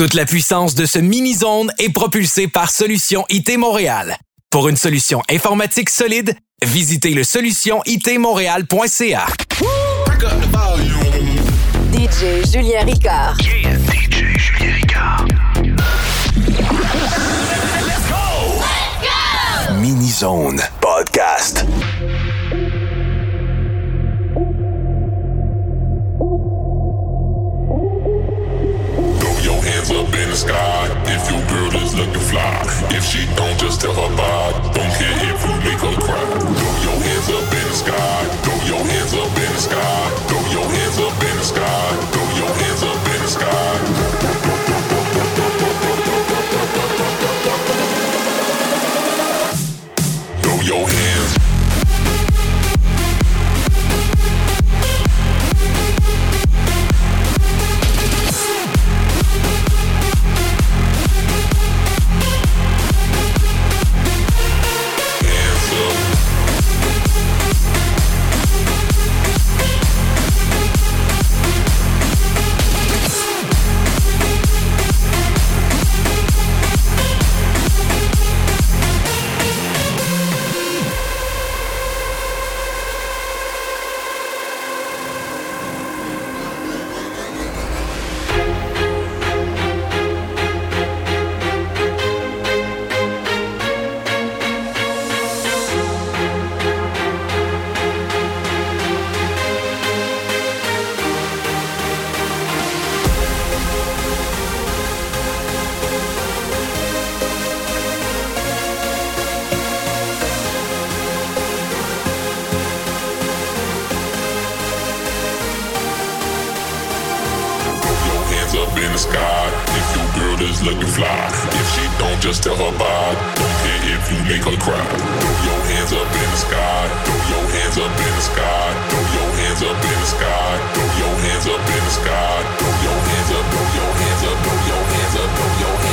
Toute la puissance de ce mini-zone est propulsée par Solution IT Montréal. Pour une solution informatique solide, visitez le solutionitmontréal.ca. DJ Julien Ricard. Yeah, DJ Julien Ricard. Mini-Zone Podcast. The sky if your girl is looking fly. If she don't, just tell her bye. Don't care if you make her cry. Throw your hands up in the sky. Up in the sky if your girl is looking fly. If she don't, just tell her bye. Don't care if you make her cry. Throw your hands up in the sky. Throw your hands up in the sky. Throw your hands up in the sky. Throw your hands up in the sky. Throw your hands up. Throw your hands up. Throw your hands up. Throw your hands up.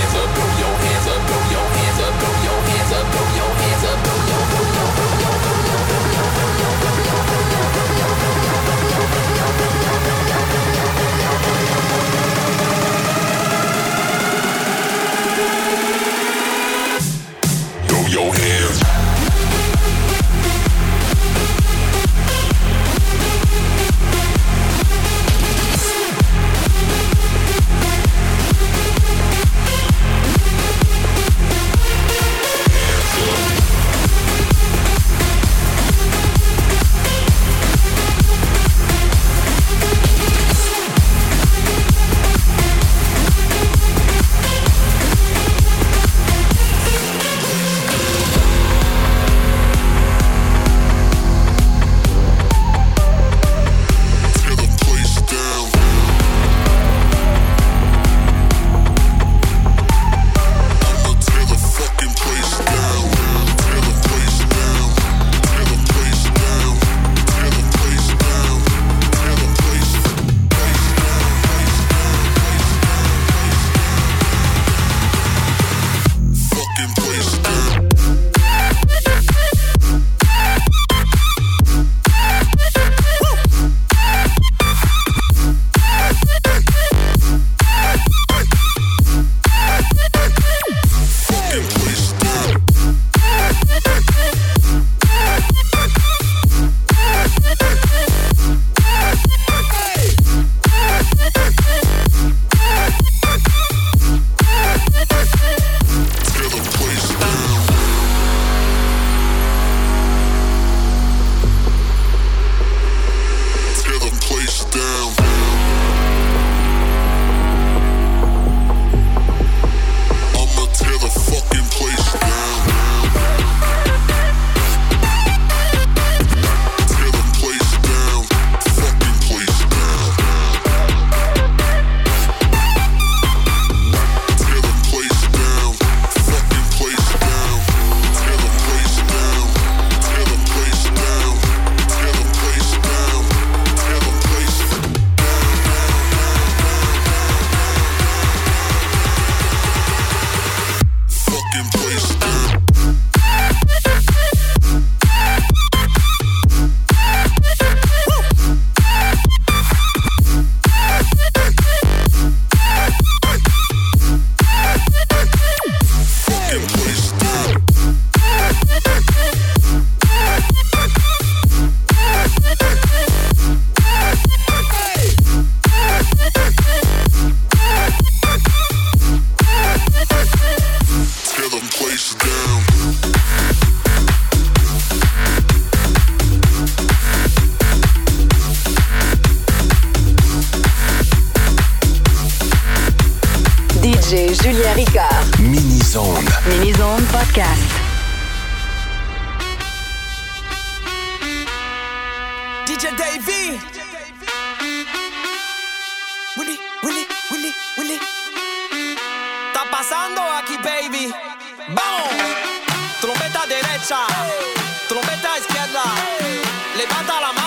Pasando aquí, baby. Vamos. Trompeta derecha. Trompeta izquierda. Levanta la mano.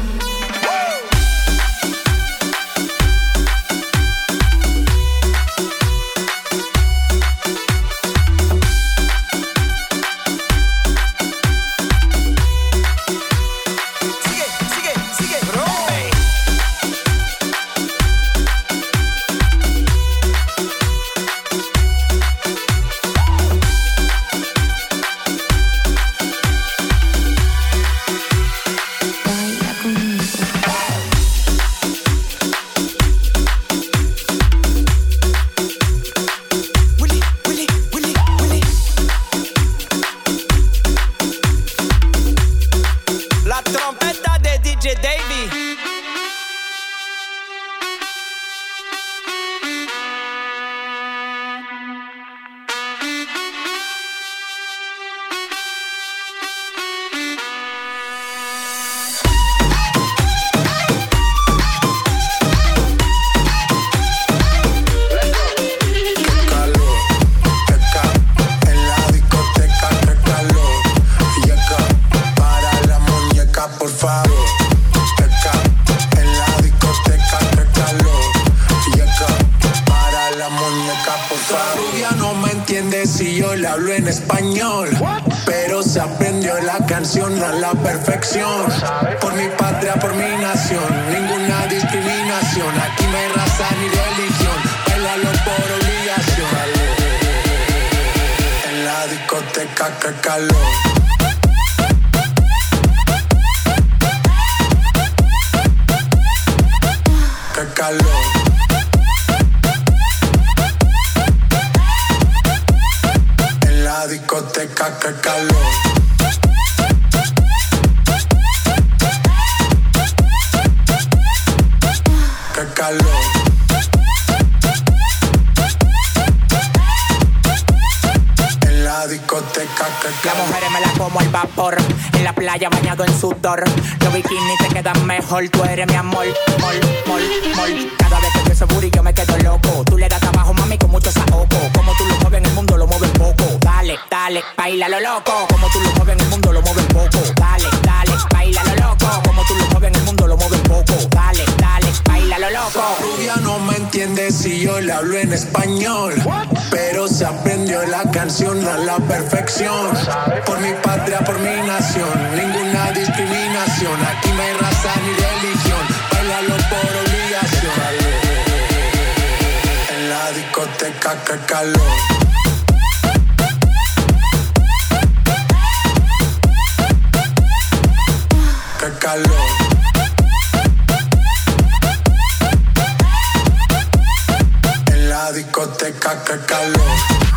Favor. Rubia no me entiende si yo le hablo en español. Pero se aprendió la canción a la perfección. Por mi patria, por mi nación, ninguna discriminación. Aquí no hay raza ni religión. Bailalo por obligación. En la discoteca, que calor. Que calor. Que calor. Que calor. En la discoteca, que Las mujeres me la como al vapor. En la playa bañado en sudor. Los bikinis te quedan mejor. Tú eres mi amor. Mol, mol, mol. Cada vez que pienso booty yo me quedo loco. Tú le das trabajo, mami, con mucho saoco. Dale, baila lo loco. Como tú lo mueves en el mundo, lo mueves poco. Dale, dale, baila lo loco. Como tú lo mueves en el mundo, lo mueves poco. Dale, dale, baila lo loco. Rubia no me entiende si yo le hablo en español. Pero se aprendió la canción a la perfección. Por mi patria, por mi nación, ninguna discriminación. Aquí no hay raza ni religión. Bailalo por obligación. En la discoteca, que calor. En la discoteca, que calor.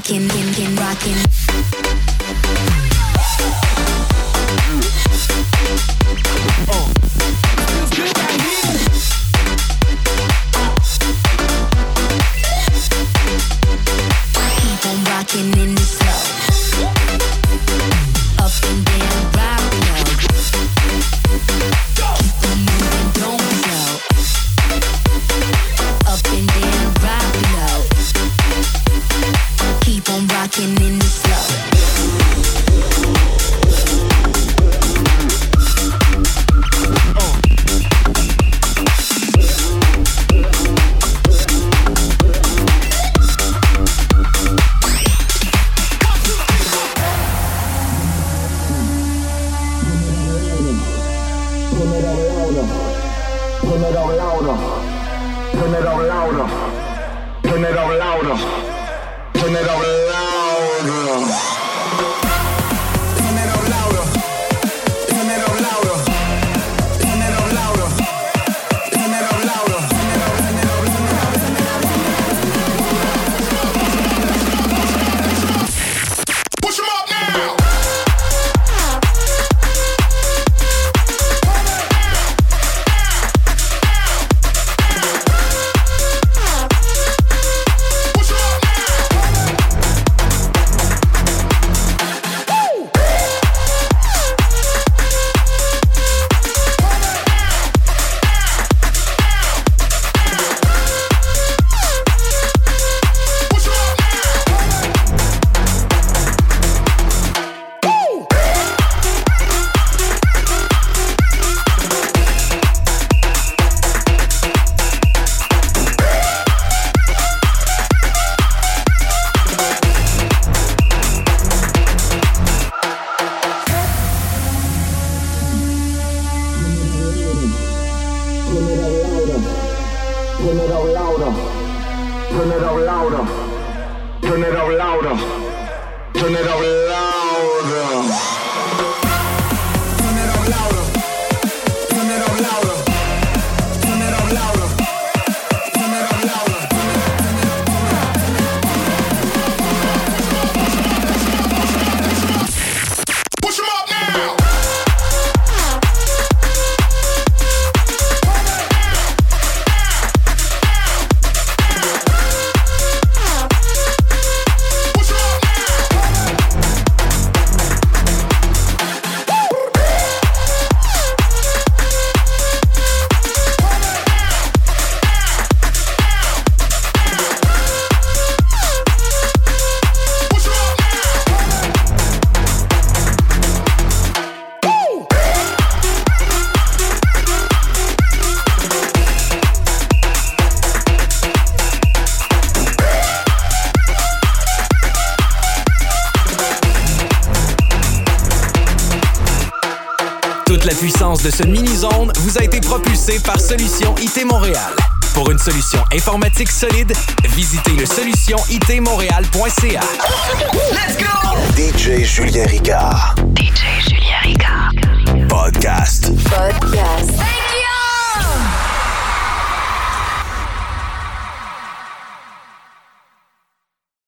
rockin', rockin', rockin'. turn it up louder. Turn it up louder. Turn it up louder. Turn it up louder. de ce mini-zone vous a été propulsé par Solution IT Montréal. Pour une solution informatique solide, visitez le solutionitmontréal.ca. Let's go! DJ Julien Ricard. DJ Julien Ricard. Podcast. Podcast.